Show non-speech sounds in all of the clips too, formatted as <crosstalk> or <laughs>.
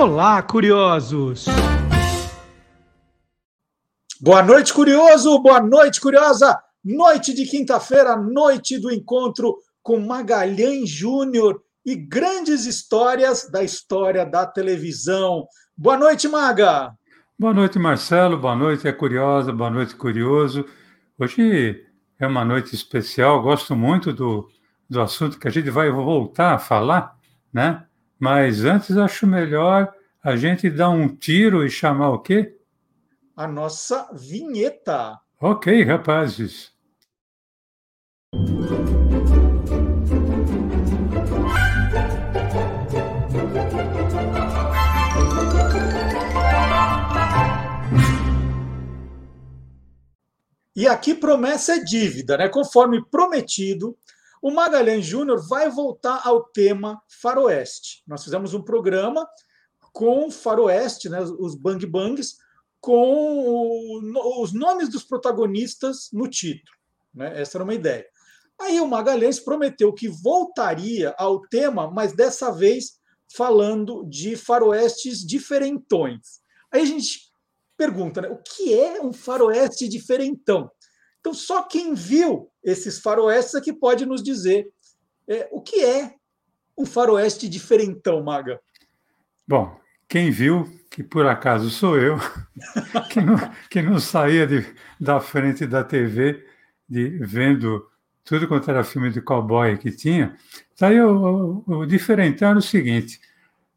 Olá, curiosos! Boa noite, curioso! Boa noite, curiosa! Noite de quinta-feira, noite do encontro com Magalhães Júnior e grandes histórias da história da televisão. Boa noite, Maga! Boa noite, Marcelo. Boa noite, é curiosa. Boa noite, curioso. Hoje é uma noite especial. Gosto muito do, do assunto que a gente vai voltar a falar, né? Mas antes acho melhor a gente dar um tiro e chamar o quê? A nossa vinheta. Ok, rapazes. E aqui promessa é dívida, né? Conforme prometido, o Magalhães Júnior vai voltar ao tema faroeste. Nós fizemos um programa com faroeste, né, os bang bangs, com os nomes dos protagonistas no título. Né? Essa era uma ideia. Aí o Magalhães prometeu que voltaria ao tema, mas dessa vez falando de faroestes diferentões. Aí a gente pergunta, né, o que é um faroeste diferentão? Então, só quem viu esses faroestes é que pode nos dizer é, o que é um faroeste diferentão, Maga. Bom, quem viu, que por acaso sou eu, <laughs> que, não, que não saía de, da frente da TV de, vendo tudo quanto era filme de cowboy que tinha, daí tá o, o, o diferentão era o seguinte,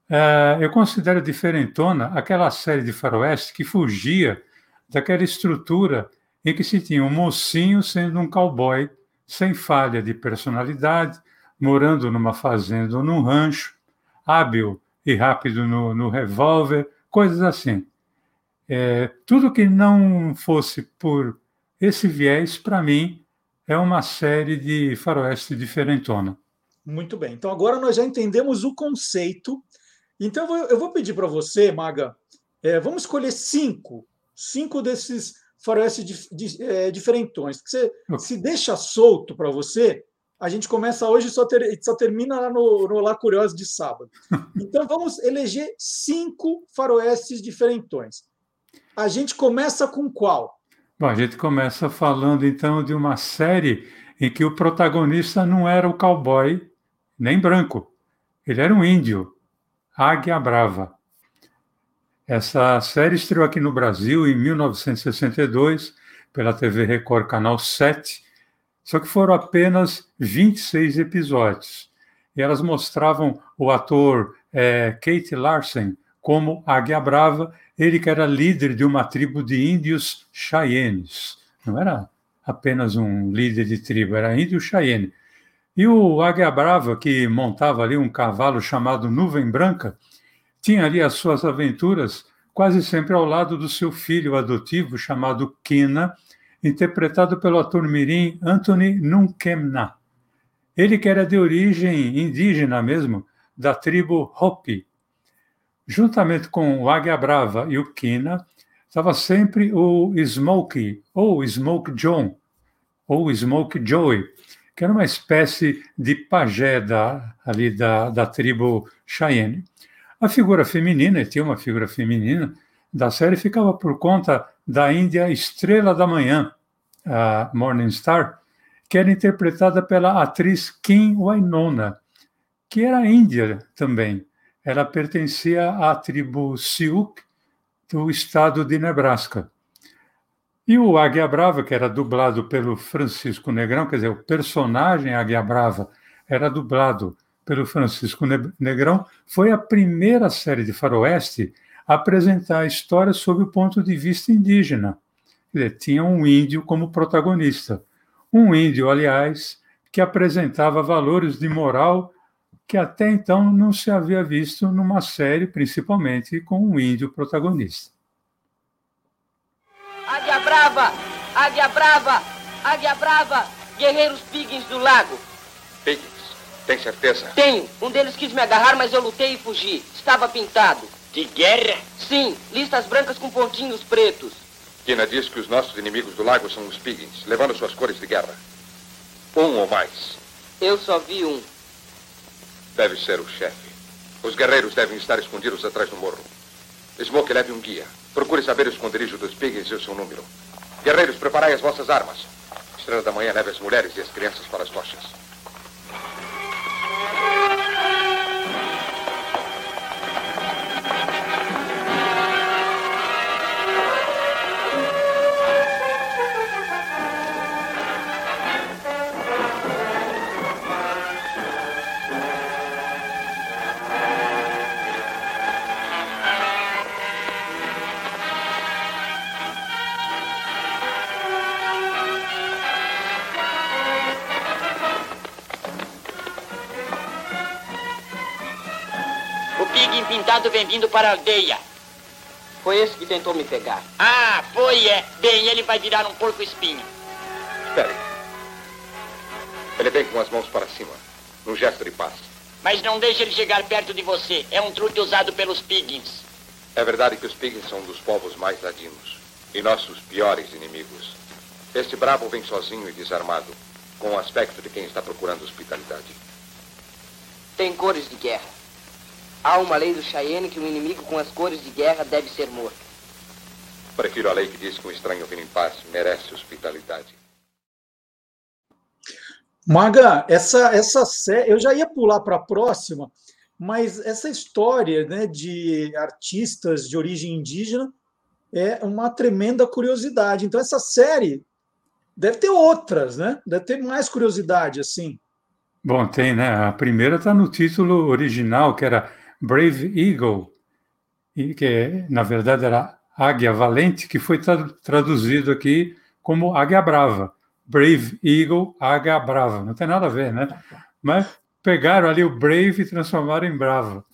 é, eu considero diferentona aquela série de faroeste que fugia daquela estrutura em que se tinha um mocinho sendo um cowboy sem falha de personalidade, morando numa fazenda ou num rancho, hábil e rápido no, no revólver, coisas assim. É, tudo que não fosse por esse viés, para mim, é uma série de faroeste diferentona. Muito bem. Então agora nós já entendemos o conceito. Então eu vou pedir para você, Maga, é, vamos escolher cinco, cinco desses faroeste de, de, é, diferentões. Que você se deixa solto para você, a gente começa hoje e só, ter, só termina lá no, no Lá Curioso de sábado. <laughs> Então vamos eleger cinco faroestes diferentões. A gente começa com qual? Bom, a gente começa falando então de uma série em que o protagonista não era o cowboy nem branco, ele era um índio, Águia Brava. Essa série estreou aqui no Brasil em 1962 pela TV Record Canal 7, só que foram apenas 26 episódios. E elas mostravam o ator é, Kate Larsen como Águia Brava, ele que era líder de uma tribo de índios Cheyennes. Não era apenas um líder de tribo, era índio Cheyenne. E o Águia Brava, que montava ali um cavalo chamado Nuvem Branca, tinha ali as suas aventuras quase sempre ao lado do seu filho adotivo chamado Kina, interpretado pelo ator mirim Anthony Nunkemna. Ele que era de origem indígena mesmo, da tribo Hopi. Juntamente com o Águia Brava e o Kina, estava sempre o Smokey, ou Smoke John, ou Smoke Joey, que era uma espécie de pajé da, ali da, da tribo Cheyenne. A figura feminina, e tinha uma figura feminina, da série ficava por conta da Índia Estrela da Manhã, a Morning Star, que era interpretada pela atriz Kim Wainona, que era índia também. Ela pertencia à tribo Sioux do estado de Nebraska. E o Águia Brava, que era dublado pelo Francisco Negrão, quer dizer, o personagem Águia Brava era dublado pelo Francisco Negrão, foi a primeira série de faroeste apresentar a história sob o ponto de vista indígena. Dizer, tinha um índio como protagonista. Um índio, aliás, que apresentava valores de moral que até então não se havia visto numa série, principalmente com um índio protagonista. Águia Brava! Águia Brava! Águia Brava! Guerreiros Piggins do Lago! Piggins? Tem certeza? Tenho. Um deles quis me agarrar, mas eu lutei e fugi. Estava pintado. De guerra? Sim, listas brancas com pontinhos pretos. Kina diz que os nossos inimigos do lago são os Piggins, levando suas cores de guerra. Um ou mais? Eu só vi um. Deve ser o chefe. Os guerreiros devem estar escondidos atrás do morro. Smoke leve um guia. Procure saber o esconderijo dos pigs e o seu número. Guerreiros, preparai as vossas armas. Estrela da Manhã leve as mulheres e as crianças para as tochas. O pig empintado vem vindo para a aldeia. Foi esse que tentou me pegar. Ah, foi, é. Bem, ele vai virar um porco espinho. Espere. Ele vem com as mãos para cima, num gesto de paz. Mas não deixe ele chegar perto de você. É um truque usado pelos piggins. É verdade que os pigs são um dos povos mais ladinos e nossos piores inimigos. Este bravo vem sozinho e desarmado, com o aspecto de quem está procurando hospitalidade. Tem cores de guerra. Há uma lei do Cheyenne que um inimigo com as cores de guerra deve ser morto. Prefiro a lei que diz que um estranho vindo em paz merece hospitalidade. Maga, essa, essa série, eu já ia pular para a próxima, mas essa história né, de artistas de origem indígena é uma tremenda curiosidade. Então, essa série deve ter outras, né? Deve ter mais curiosidade, assim. Bom, tem, né? A primeira está no título original, que era Brave Eagle, que na verdade era Águia Valente, que foi traduzido aqui como Águia Brava. Brave Eagle, Águia Brava. Não tem nada a ver, né? Mas pegaram ali o Brave e transformaram em Brava.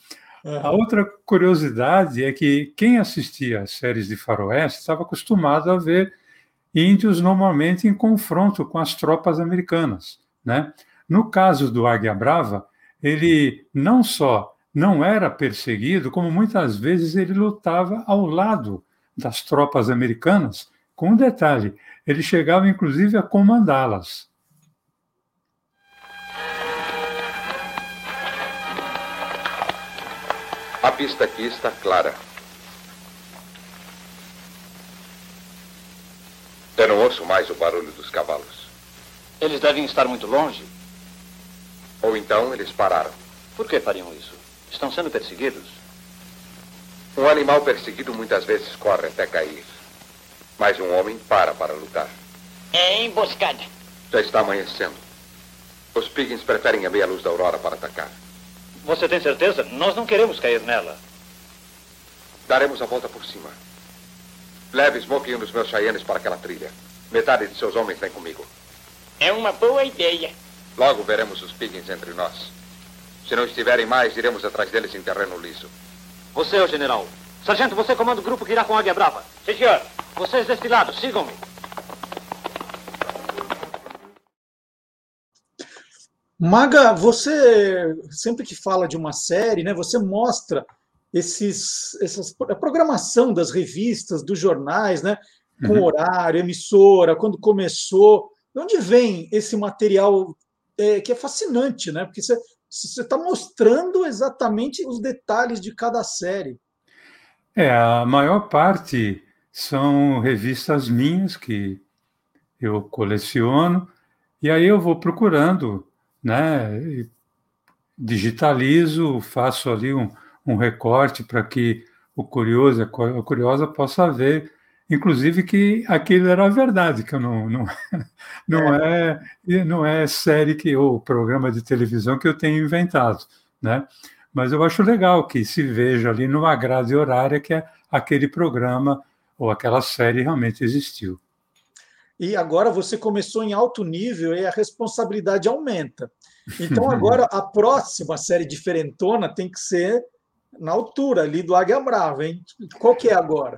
Uhum. A outra curiosidade é que quem assistia às séries de faroeste estava acostumado a ver índios normalmente em confronto com as tropas americanas, né? No caso do Águia Brava, ele não só não era perseguido, como muitas vezes ele lutava ao lado das tropas americanas, com um detalhe, ele chegava inclusive a comandá-las. A pista aqui está clara. Eu não ouço mais o barulho dos cavalos. Eles devem estar muito longe. Ou então eles pararam. Por que fariam isso? Estão sendo perseguidos? Um animal perseguido muitas vezes corre até cair. Mas um homem para para lutar. É emboscada. Já está amanhecendo. Os piggins preferem a meia luz da aurora para atacar. Você tem certeza? Nós não queremos cair nela. Daremos a volta por cima. Leve Smoke e um dos meus Cheyennes para aquela trilha. Metade de seus homens vem comigo. É uma boa ideia. Logo veremos os piggins entre nós. Se não estiverem mais, iremos atrás deles em terreno liso. Você é o general. Sargento, você comanda o grupo que irá com a Águia Brava. Sim, senhor. Vocês deste lado, sigam-me. Maga, você sempre que fala de uma série, né, você mostra esses, essas, a programação das revistas, dos jornais, né, com uhum. horário, emissora, quando começou. De onde vem esse material é, que é fascinante, né? Porque você está mostrando exatamente os detalhes de cada série. É, a maior parte são revistas minhas que eu coleciono, e aí eu vou procurando, né? Digitalizo, faço ali um, um recorte para que o curioso, a curiosa possa ver, inclusive que aquilo era verdade, que não, não, <laughs> não é. é não é série que ou programa de televisão que eu tenho inventado, né? Mas eu acho legal que se veja ali numa grade horária que é aquele programa ou aquela série realmente existiu. E agora você começou em alto nível e a responsabilidade aumenta. Então <laughs> agora a próxima série diferentona tem que ser na altura ali do Águia Brava, hein? Qual que é agora?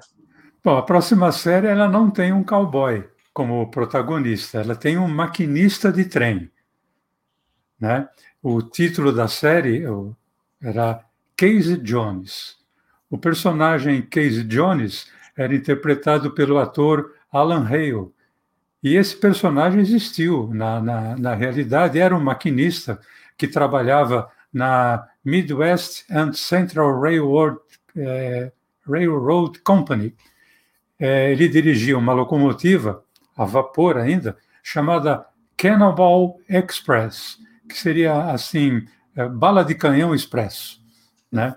Bom, a próxima série ela não tem um cowboy como protagonista, ela tem um maquinista de trem. Né? O título da série era Casey Jones. O personagem Casey Jones era interpretado pelo ator Alan Hale. E esse personagem existiu na, na, na realidade, era um maquinista que trabalhava na Midwest and Central Railroad, é, Railroad Company. É, ele dirigia uma locomotiva a vapor ainda chamada Cannonball Express, que seria assim é, bala de canhão expresso, né?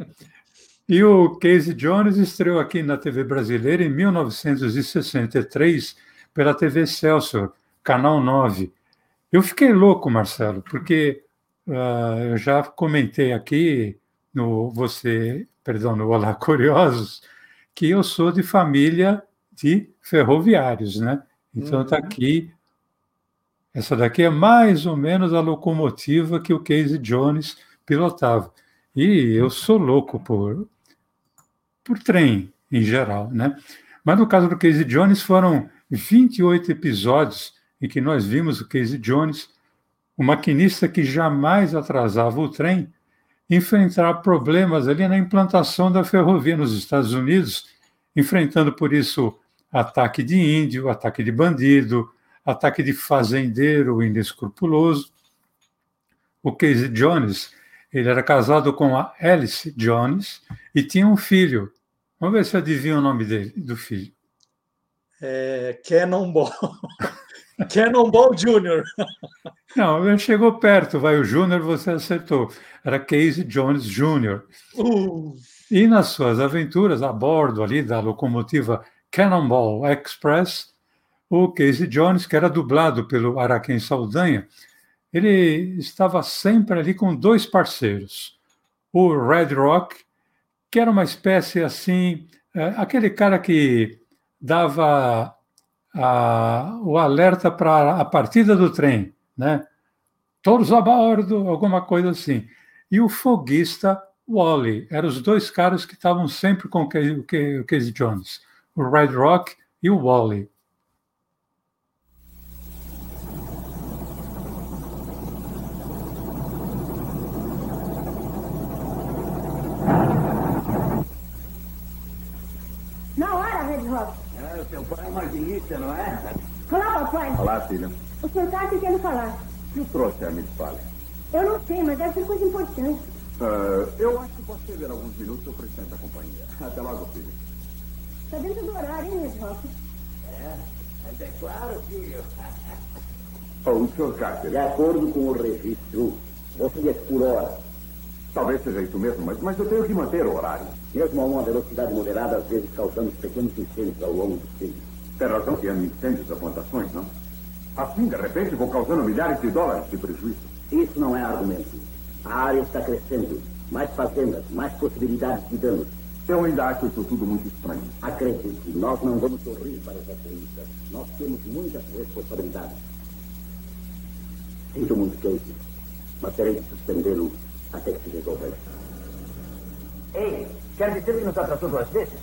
E o Casey Jones estreou aqui na TV brasileira em 1963 pela TV Celso, canal 9. Eu fiquei louco, Marcelo, porque uh, eu já comentei aqui no você, perdão, no Olá Curiosos, que eu sou de família de ferroviários, né? Então está uhum. aqui. Essa daqui é mais ou menos a locomotiva que o Casey Jones pilotava. E eu sou louco por, por trem em geral, né? Mas no caso do Casey Jones foram 28 episódios em que nós vimos o Casey Jones, o maquinista que jamais atrasava o trem, enfrentar problemas ali na implantação da ferrovia nos Estados Unidos, enfrentando por isso ataque de índio, ataque de bandido, ataque de fazendeiro inescrupuloso. O Casey Jones, ele era casado com a Alice Jones e tinha um filho. Vamos ver se adivinha o nome dele, do filho. É, Cannonball. <laughs> Cannonball Jr. <laughs> Não, chegou perto, vai o Júnior, você acertou. Era Casey Jones Jr. Uh. E nas suas aventuras a bordo ali da locomotiva Cannonball Express, o Casey Jones, que era dublado pelo Araquém Saldanha, ele estava sempre ali com dois parceiros. O Red Rock, que era uma espécie assim, é, aquele cara que dava a, o alerta para a partida do trem, né? Todos a bordo, alguma coisa assim. E o foguista Wally, eram os dois caras que estavam sempre com o Casey Jones, o Red Rock e o Wally. Seu pai é maquinista, não é? Olá, papai. Olá, filha. O senhor está querendo falar? O que trouxe a Miss Paley? Eu não sei, mas deve ser coisa importante. Uh, eu acho que posso perder alguns minutos, eu preciso da companhia. Até logo, filho. Está dentro do horário, hein, Miss Rock? É, mas é claro, filho. oh, o senhor Carter. De acordo com o registro, você é por hora. Talvez seja isso mesmo, mas, mas eu tenho que manter o horário. Mesmo a uma velocidade moderada, às vezes causamos pequenos incêndios ao longo do trilho. Tem razão que há incêndios das plantações, não? Assim, de repente, vou causando milhares de dólares de prejuízo. Isso não é argumento. A área está crescendo. Mais fazendas, mais possibilidades de danos. Eu ainda acho isso tudo muito estranho. Acredite, nós não vamos sorrir para os acionistas. Nós temos muitas responsabilidades. Sinto muito, Casey, mas terei de suspendê-lo até que se resolva isso. Ei, quer dizer que nos atrasou duas vezes?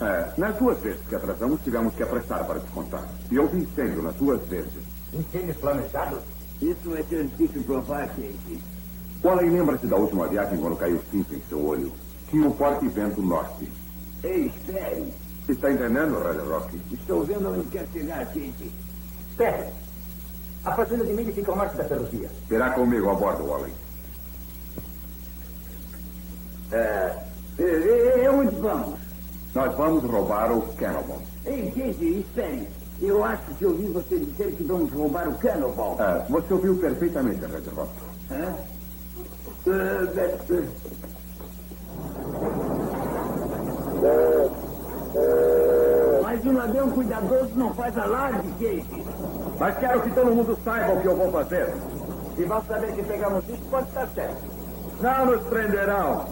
É, nas duas vezes que atrasamos, tivemos que apressar para descontar. E houve incêndio nas duas vezes. Incêndios planejados? Isso é que é difícil provar, Kate. Qualen lembra-se da última viagem quando caiu cinto em seu olho. Tinha um forte vento norte. Ei, espere. Está entendendo, Red Rock? Estou vendo onde quer chegar, Kate. Espere. A fazenda de milho fica ao norte da ferrovia. Terá comigo a bordo, Wally. É, e, e onde vamos? Nós vamos roubar o Cannonball. Ei, Casey, espere. Eu acho que ouvi você dizer que vamos roubar o Cannonball. É, você ouviu perfeitamente, Red Rock. É? Mas um ladrão cuidadoso não faz alarde, Casey. Mas quero que todo mundo saiba o que eu vou fazer. Se vão saber que pegamos isso, pode estar certo. Não nos prenderão.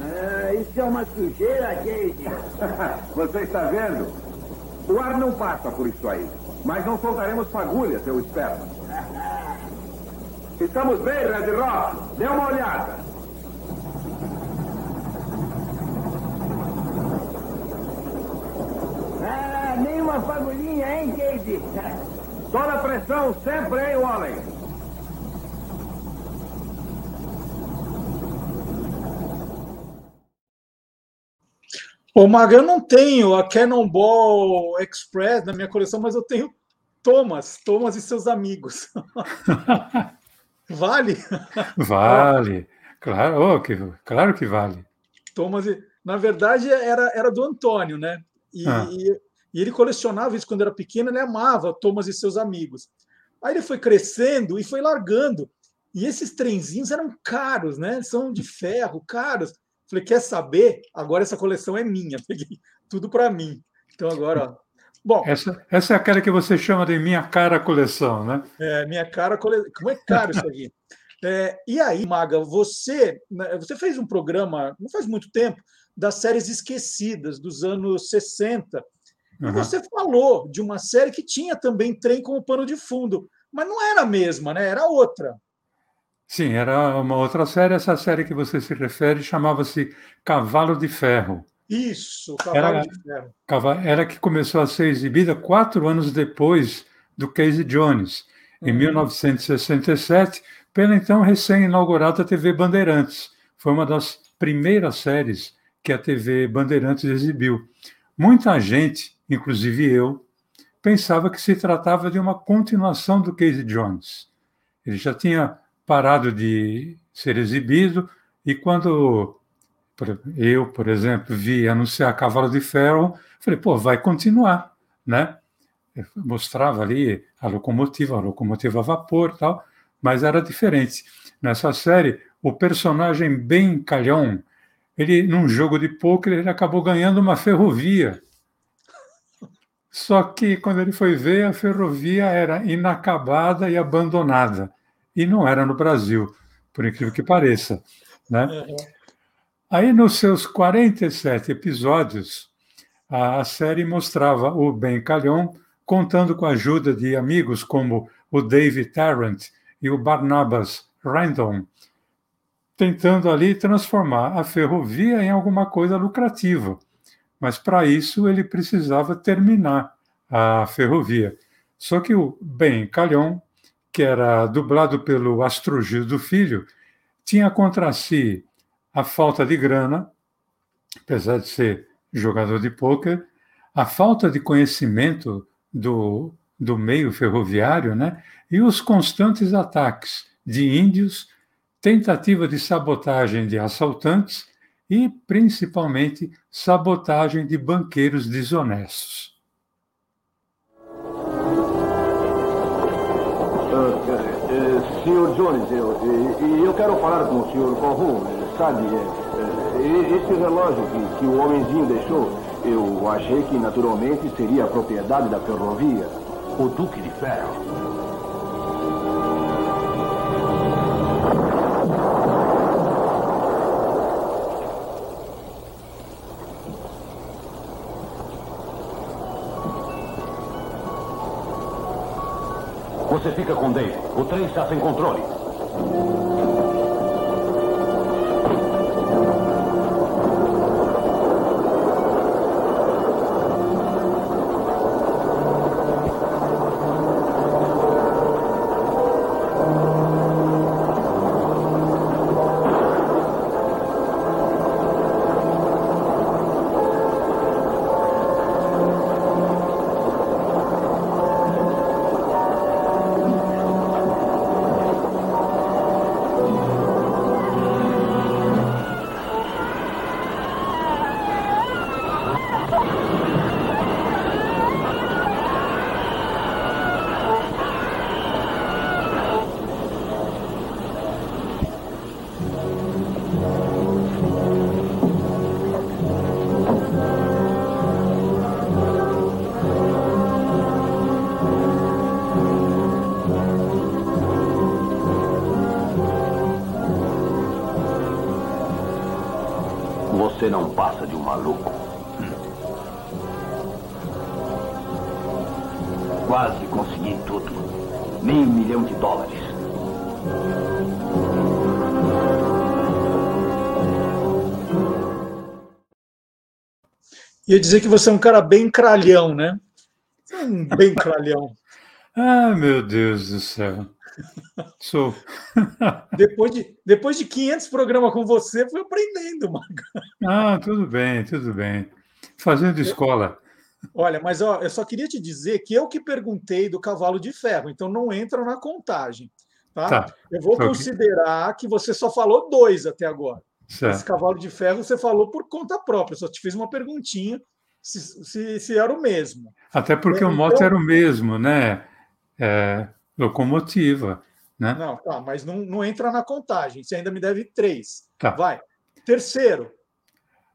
Ah, isso é uma sujeira, Casey. <laughs> Você está vendo? O ar não passa por isso aí. Mas não soltaremos fagulhas, eu espero. <laughs> Estamos bem, Red Rock? Dê uma olhada. Ah, nem uma fagulhinha, hein, Casey? Toda a pressão sempre, hein, homem? Ô, Maga, eu não tenho a Cannonball Express na minha coleção, mas eu tenho Thomas, Thomas e seus amigos. <laughs> vale? Vale. Claro, oh, que, claro que vale. Thomas, na verdade, era, era do Antônio, né? E, ah. e, e, ele colecionava isso quando era pequeno, ele amava Thomas e seus amigos. Aí ele foi crescendo e foi largando. E esses trenzinhos eram caros, né? São de ferro, caros. Falei, quer saber? Agora essa coleção é minha. <laughs> Peguei tudo para mim. Então agora, ó. Bom, essa, essa é aquela que você chama de minha cara coleção, né? É, minha cara coleção. Como é caro isso aqui? <laughs> É, e aí, Maga, você, né, você fez um programa, não faz muito tempo, das séries esquecidas dos anos 60. Uhum. E você falou de uma série que tinha também trem como pano de fundo, mas não era a mesma, né? Era outra. Sim, era uma outra série. Essa série que você se refere chamava-se Cavalo de Ferro. Isso, Cavalo era, de Ferro. Era que começou a ser exibida quatro anos depois do Casey Jones, em uhum. 1967, pela então recém-inaugurada TV Bandeirantes. Foi uma das primeiras séries que a TV Bandeirantes exibiu. Muita gente, inclusive eu, pensava que se tratava de uma continuação do Casey Jones. Ele já tinha parado de ser exibido e quando eu, por exemplo, vi anunciar Cavalo de Ferro, falei, pô, vai continuar, né? Mostrava ali a locomotiva, a locomotiva a vapor tal, mas era diferente. Nessa série, o personagem Ben Calhão, ele, num jogo de pôquer, ele acabou ganhando uma ferrovia. Só que quando ele foi ver, a ferrovia era inacabada e abandonada. E não era no Brasil, por incrível que pareça. Né? Uhum. Aí, nos seus 47 episódios, a série mostrava o Ben Calhon contando com a ajuda de amigos como o David Tarrant e o Barnabas Random, tentando ali transformar a ferrovia em alguma coisa lucrativa. Mas para isso ele precisava terminar a ferrovia. Só que o Ben Calhon, que era dublado pelo Astrogil do Filho, tinha contra si a falta de grana, apesar de ser jogador de pôquer, a falta de conhecimento do, do meio ferroviário, né? e os constantes ataques de índios, tentativa de sabotagem de assaltantes e, principalmente, sabotagem de banqueiros desonestos. Uh, senhor Jones, eu, eu quero falar com o senhor Corrum. Sabe, esse relógio que, que o homenzinho deixou, eu achei que naturalmente seria a propriedade da ferrovia. O Duque de Ferro. Você fica com Dave. O trem está sem controle. Ia dizer que você é um cara bem cralhão, né? Um bem cralhão. ah, meu Deus do céu. Sou. <laughs> depois, de, depois de 500 programas com você, fui aprendendo, Marco. Ah, tudo bem, tudo bem. Fazendo escola. Olha, mas ó, eu só queria te dizer que eu que perguntei do cavalo de ferro, então não entra na contagem. Tá? Tá. Eu vou considerar que você só falou dois até agora. Esse Certo. cavalo de ferro você falou por conta própria. Só te fiz uma perguntinha se, se, se era o mesmo. Até porque o Então- mote era o mesmo, né? É, locomotiva, né? Não, tá, mas não, não entra na contagem. Você ainda me deve três. Tá. Vai. Terceiro.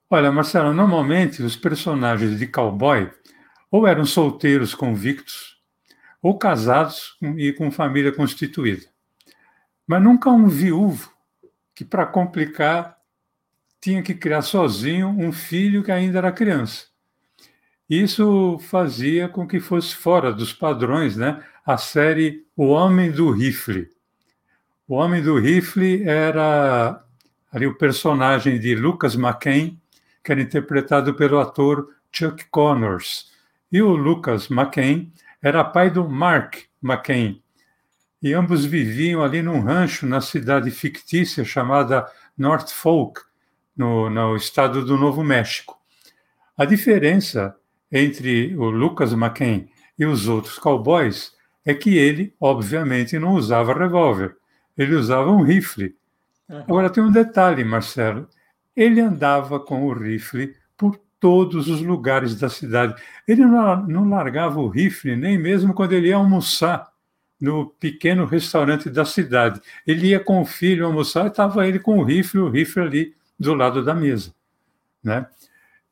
Olha, Marcelo, normalmente os personagens de cowboy ou eram solteiros convictos, ou casados e com família constituída. Mas nunca um viúvo que, para complicar, tinha que criar sozinho um filho que ainda era criança. Isso fazia com que fosse fora dos padrões né, a série O Homem do Rifle. O Homem do Rifle era ali o personagem de Lucas McCain, que era interpretado pelo ator Chuck Connors. E o Lucas McCain era pai do Mark McCain. E ambos viviam ali num rancho na cidade fictícia chamada North Folk, no, no estado do Novo México. A diferença entre o Lucas McCain e os outros cowboys é que ele, obviamente, não usava revólver, ele usava um rifle. Agora tem um detalhe, Marcelo. Ele andava com o rifle por todos os lugares da cidade. Ele não, não largava o rifle nem mesmo quando ele ia almoçar no pequeno restaurante da cidade. Ele ia com o filho almoçar e estava ele com o rifle, o rifle ali do lado da mesa. Né?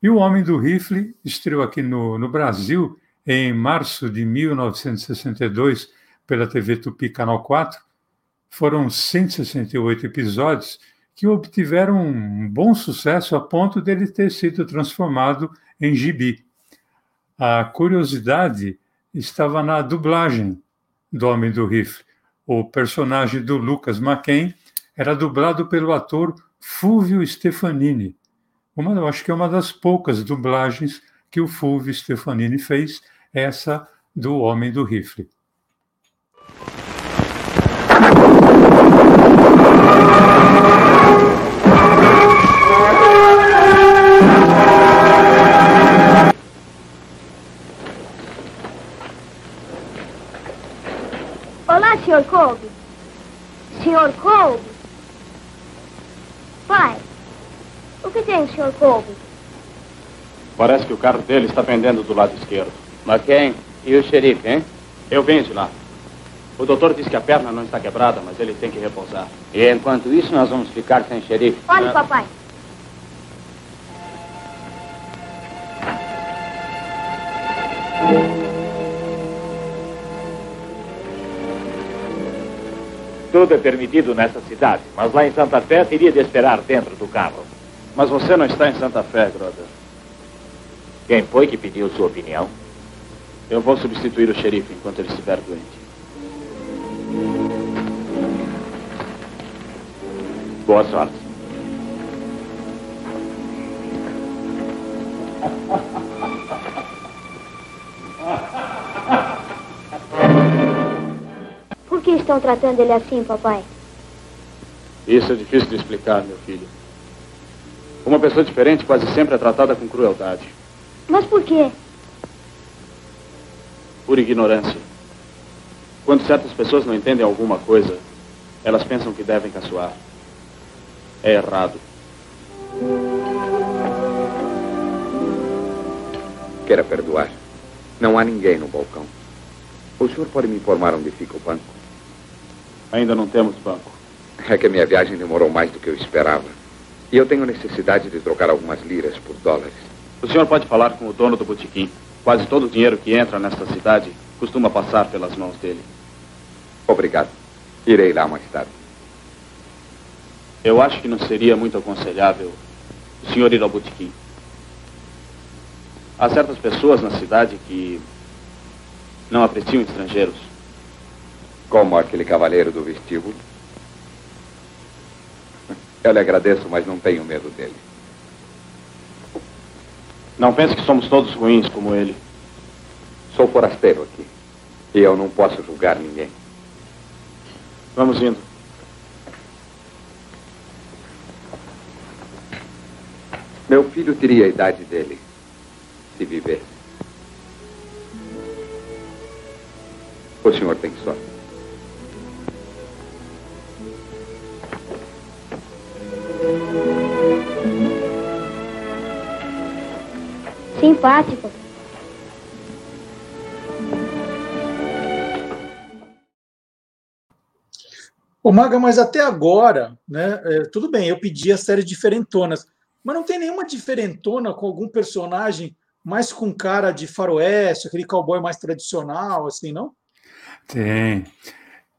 E o Homem do Rifle estreou aqui no, no Brasil em março de 1962 pela TV Tupi Canal 4. Foram 168 episódios que obtiveram um bom sucesso a ponto dele ter sido transformado em gibi. A curiosidade estava na dublagem do Homem do Rifle. O personagem do Lucas McCain era dublado pelo ator Fulvio Stefanini. Uma, eu acho que é uma das poucas dublagens que o Fulvio Stefanini fez, essa do Homem do Rifle. Olá, Sr. Colby. Sr. Colby? Pai, o que tem, Sr. Colby? Parece que o carro dele está pendendo do lado esquerdo. Mas quem? E o xerife, hein? Eu venho de lá. O doutor diz que a perna não está quebrada, mas ele tem que repousar. E enquanto isso, nós vamos ficar sem xerife. Olhe, Ah. papai. Tudo é permitido nessa cidade, mas lá em Santa Fé teria de esperar dentro do carro. Mas você não está em Santa Fé, Groda. Quem foi que pediu sua opinião? Eu vou substituir o xerife enquanto ele estiver doente. Boa sorte. Que estão tratando ele assim, papai? Isso é difícil de explicar, meu filho. Uma pessoa diferente quase sempre é tratada com crueldade, Mas por quê? por ignorância. Quando certas pessoas não entendem alguma coisa, elas pensam que devem caçoar. É errado. Queira perdoar. Não há ninguém no balcão. O senhor pode me informar onde fica o banco? Ainda não temos banco. É que a minha viagem demorou mais do que eu esperava. E eu tenho necessidade de trocar algumas liras por dólares. O senhor pode falar com o dono do botequim. Quase todo o dinheiro que entra nesta cidade costuma passar pelas mãos dele. Obrigado. Irei lá mais tarde. Eu acho que não seria muito aconselhável o senhor ir ao botequim. Há certas pessoas na cidade que não apreciam estrangeiros. Como aquele cavaleiro do vestíbulo. Eu lhe agradeço, mas não tenho medo dele. Não pense que somos todos ruins como ele. Sou forasteiro aqui. E eu não posso julgar ninguém. Vamos indo. Meu filho teria a idade dele, se vivesse. O senhor tem sorte. Simpático. Ô, Maga, mas até agora, né? É, tudo bem, eu pedi a série diferentonas, mas não tem nenhuma diferentona com algum personagem mais com cara de faroeste, aquele cowboy mais tradicional, assim, não? Tem.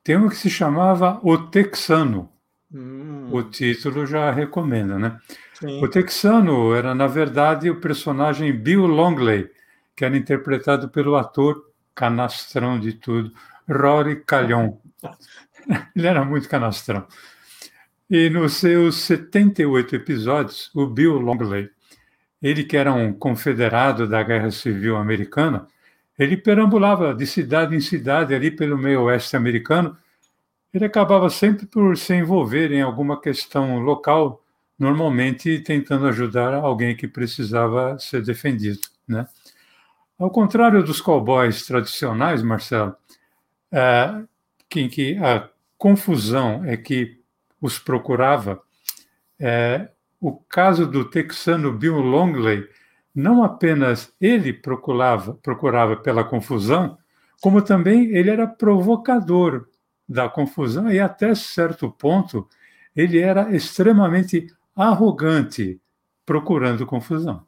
Tem um que se chamava O Texano. Hum, O título já recomenda, né? sim. O Texano era, na verdade, o personagem Bill Longley, que era interpretado pelo ator canastrão de tudo, Rory Calhoun. <laughs> Ele era muito canastrão. E nos seus 78 episódios, o Bill Longley, ele que era um confederado da Guerra Civil Americana, ele perambulava de cidade em cidade ali pelo meio oeste americano. Ele acabava sempre por se envolver em alguma questão local, normalmente tentando ajudar alguém que precisava ser defendido, né? Ao contrário dos cowboys tradicionais, Marcelo, que, em que a confusão é que os procurava, eh, o caso do texano Bill Longley, não apenas ele procurava, procurava pela confusão, como também ele era provocador da confusão e até certo ponto ele era extremamente arrogante procurando confusão.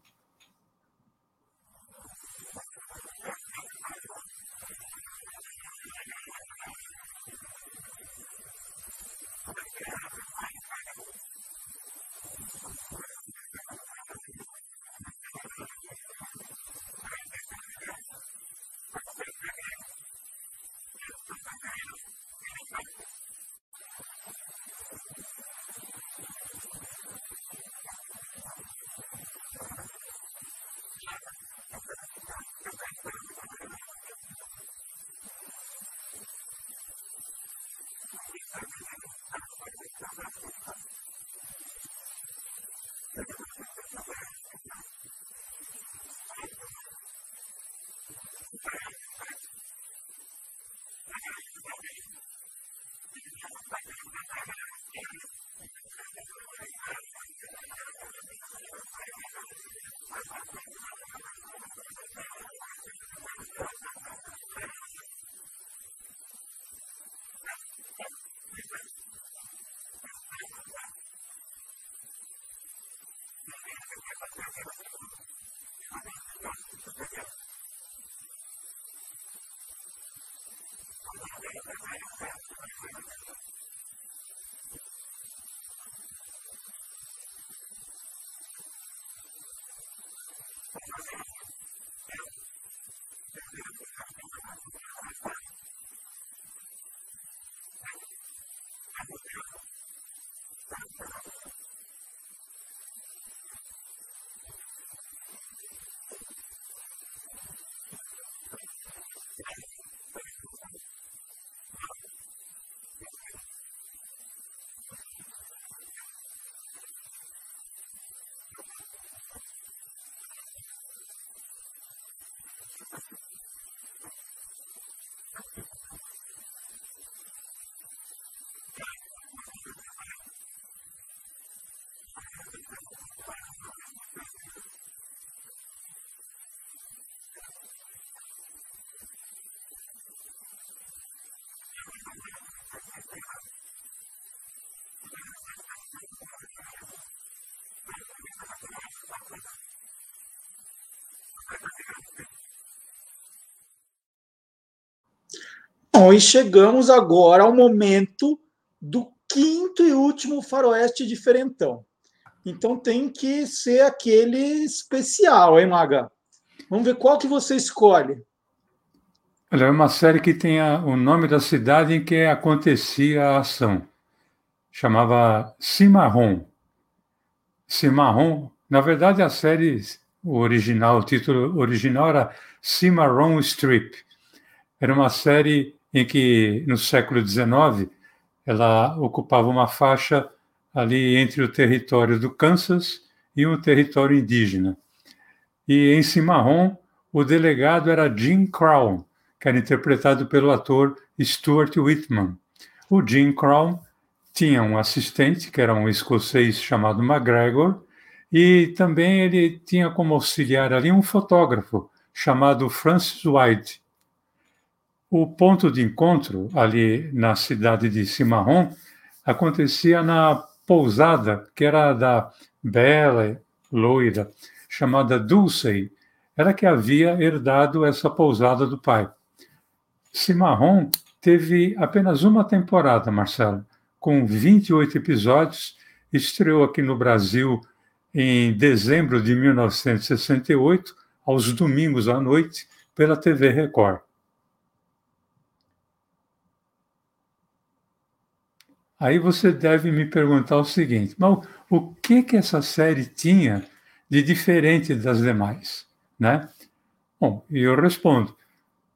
E chegamos agora ao momento do quinto e último faroeste diferentão. Então tem que ser aquele especial, hein, Maga? Vamos ver qual que você escolhe. Olha, é uma série que tem a- o nome da cidade em que acontecia a ação. Chamava Cimarron. Cimarron, na verdade a série o original, o título original era Cimarron Strip. Era uma série em que no século XIX ela ocupava uma faixa ali entre o território do Kansas e um território indígena. E em Cimarron, o delegado era Jim Crown, que era interpretado pelo ator Stuart Whitman. O Jim Crown tinha um assistente, que era um escocês chamado McGregor, E também ele tinha como auxiliar ali um fotógrafo chamado Francis White. O ponto de encontro ali na cidade de Cimarron acontecia na pousada que era da bela loira chamada Dulce, ela que havia herdado essa pousada do pai. Cimarron teve apenas uma temporada, Marcelo, com 28 episódios, estreou aqui no Brasil em dezembro de 1968, aos domingos à noite, pela TV Record. Aí você deve me perguntar o seguinte: mas o que que essa série tinha de diferente das demais, né? Bom, e eu respondo: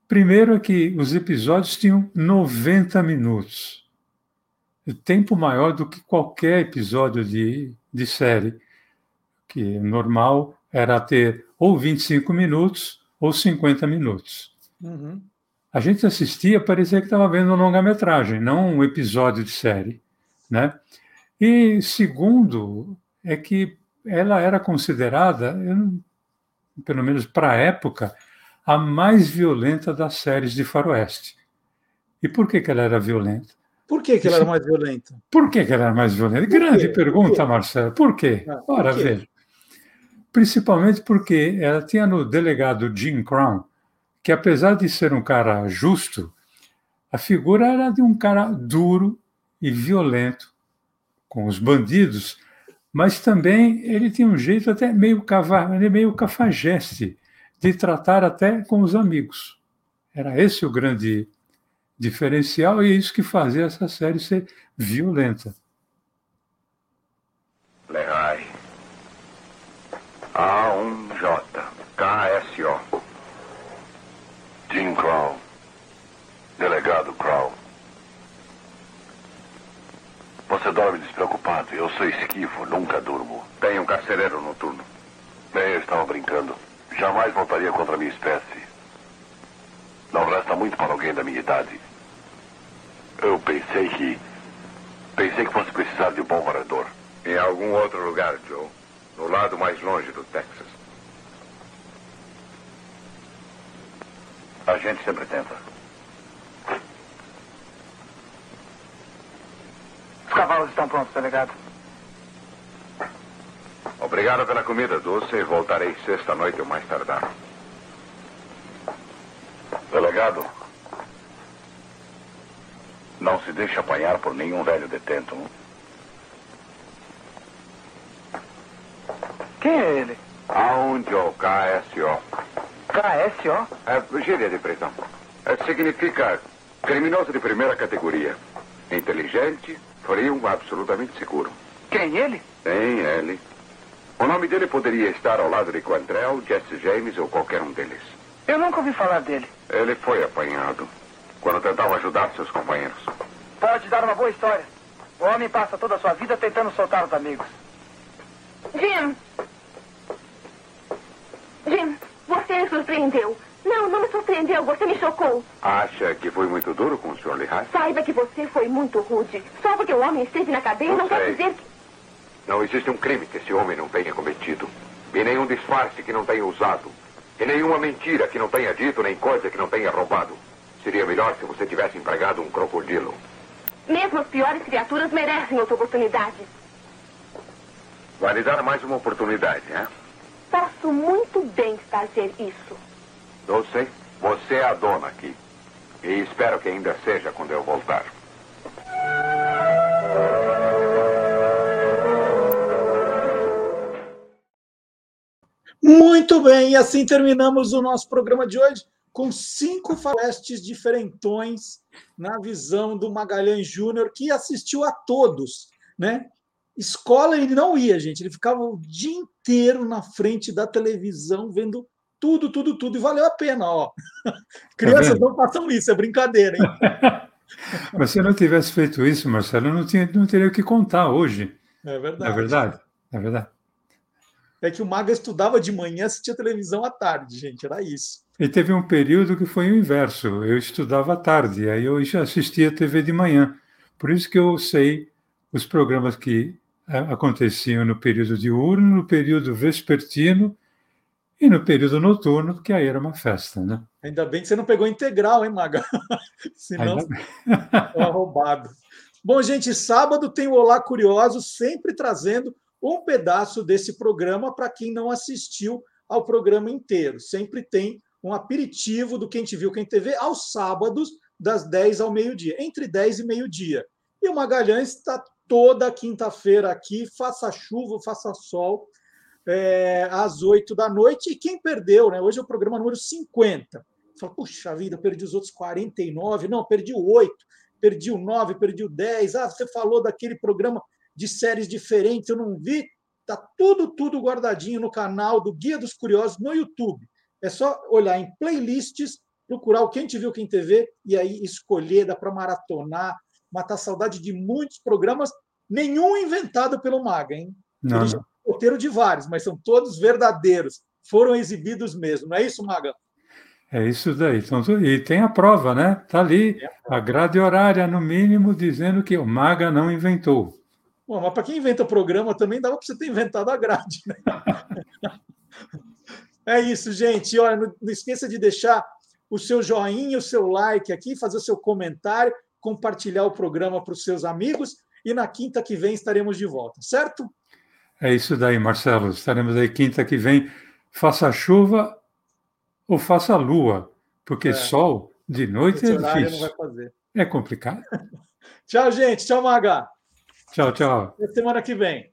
primeiro é que os episódios tinham 90 minutos, tempo maior do que qualquer episódio de, de série, que normal era ter ou 25 minutos ou 50 minutos. Uhum. A gente assistia, parecia que estava vendo uma longa-metragem, não um episódio de série. Né? E segundo, é que ela era considerada, pelo menos para a época, a mais violenta das séries de faroeste. E por que, que ela era violenta? Por que, que ela era mais violenta? Por que, que ela era mais violenta? Por Grande quê? pergunta? Marcelo. Por quê? Ah, por Ora, quê? veja. Principalmente porque ela tinha no delegado Jim Crown, que apesar de ser um cara justo, a figura era de um cara duro e violento com os bandidos, mas também ele tinha um jeito até meio, cava, meio cafajeste de tratar até com os amigos. Era esse o grande diferencial e é isso que fazia essa série ser violenta. Lehigh. A1J. KSO. Jim Crow. Delegado Crow. Você dorme despreocupado. Eu sou esquivo, nunca durmo. Tem um carcereiro noturno. Bem, eu estava brincando. Jamais voltaria contra a minha espécie. Não resta muito para alguém da minha idade. Eu pensei que. Pensei que fosse precisar de um bom varredor. Em algum outro lugar, Joe. No lado mais longe do Texas. A gente sempre tenta. Os cavalos estão prontos, delegado. Obrigado pela comida, Dulce. Voltarei sexta-noite ou mais tardar. Delegado. Não se deixe apanhar por nenhum velho detento. Quem é ele? A1 Joe, KSO. KSO? É gíria de prisão. É, significa criminoso de primeira categoria. Inteligente, frio, absolutamente seguro. Quem ele? Tem ele. O nome dele poderia estar ao lado de Quantrell, Jesse James ou qualquer um deles. Eu nunca ouvi falar dele. Ele foi apanhado quando tentava ajudar seus companheiros. Pode dar uma boa história. O homem passa toda a sua vida tentando soltar os amigos. Jim! Jim, você me surpreendeu. Não, não me surpreendeu, você me chocou. Acha que foi muito duro com o Sr. Lehigh? Saiba que você foi muito rude. Só porque o homem esteve na cadeia Não não, quer dizer que. Não existe um crime que esse homem não tenha cometido. E nenhum disfarce que não tenha usado. E nenhuma mentira que não tenha dito, nem coisa que não tenha roubado. Seria melhor se você tivesse empregado um crocodilo. Mesmo as piores criaturas merecem outra oportunidade. Vai lhe dar mais uma oportunidade, né? Posso muito bem fazer isso. Eu sei. Você é a dona aqui. E espero que ainda seja quando eu voltar. Muito bem, e assim terminamos o nosso programa de hoje com cinco faroestes diferentões na visão do Magalhães Júnior, que assistiu a todos, né? Escola ele não ia, gente, ele ficava o dia inteiro na frente da televisão vendo tudo, tudo, tudo, e valeu a pena, ó. Crianças vendo? não façam isso, é brincadeira, hein? <laughs> Mas se eu não tivesse feito isso, Marcelo, eu não, tinha, não teria o que contar hoje. É verdade. É verdade? É verdade. É que o Maga estudava de manhã, assistia televisão à tarde, gente, era isso. E teve um período que foi o inverso. Eu estudava à tarde, aí eu já assistia TV de manhã. Por isso que eu sei os programas que aconteciam no período diurno, no período vespertino e no período noturno, porque aí era uma festa, né? Ainda bem que você não pegou integral, hein, Maga? <laughs> Senão estava <laughs> roubado. Bom, gente, sábado tem o Olá Curioso, sempre trazendo um pedaço desse programa para quem não assistiu ao programa inteiro. Sempre tem um aperitivo do Quem Te Viu, Quem TV, aos sábados, das 10 ao meio-dia, entre 10 e meio-dia. E o Magalhães está toda quinta-feira aqui, faça chuva, faça sol, é, às 8 da noite. E quem perdeu, né? Hoje é o programa número 50. Fala, puxa vida, perdi os outros 49. Não, perdi o 8, perdi o 9, perdi o 10. Ah, você falou daquele programa de séries diferentes, eu não vi. Tá tudo, tudo guardadinho no canal do Guia dos Curiosos no YouTube. É só olhar em playlists, procurar o Quem Te Viu, Quem TV, e aí escolher, dá para maratonar, matar saudade de muitos programas, nenhum inventado pelo Maga, hein? Não, é roteiro de vários, mas são todos verdadeiros, foram exibidos mesmo, não é isso, Maga? É isso daí. Então, e tem a prova, né? Está ali, a grade horária, no mínimo, dizendo que o Maga não inventou. Bom, mas para quem inventa programa também dava para você ter inventado a grade. Né? <laughs> é isso, gente. Olha, não, não esqueça de deixar o seu joinha, o seu like aqui, fazer o seu comentário compartilhar o programa para os seus amigos e na quinta que vem estaremos de volta, certo? É isso daí, Marcelo. Estaremos aí quinta que vem. Faça chuva ou faça lua, porque é. sol de noite Esse é difícil. É complicado. <laughs> tchau, gente. Tchau, Maga. Tchau, tchau. Até semana que vem.